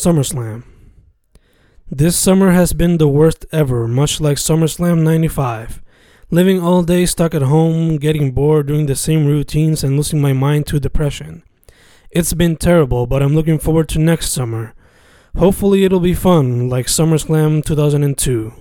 SummerSlam. This summer has been the worst ever, much like SummerSlam 95. Living all day stuck at home, getting bored, doing the same routines, and losing my mind to depression. It's been terrible, but I'm looking forward to next summer. Hopefully, it'll be fun, like SummerSlam 2002.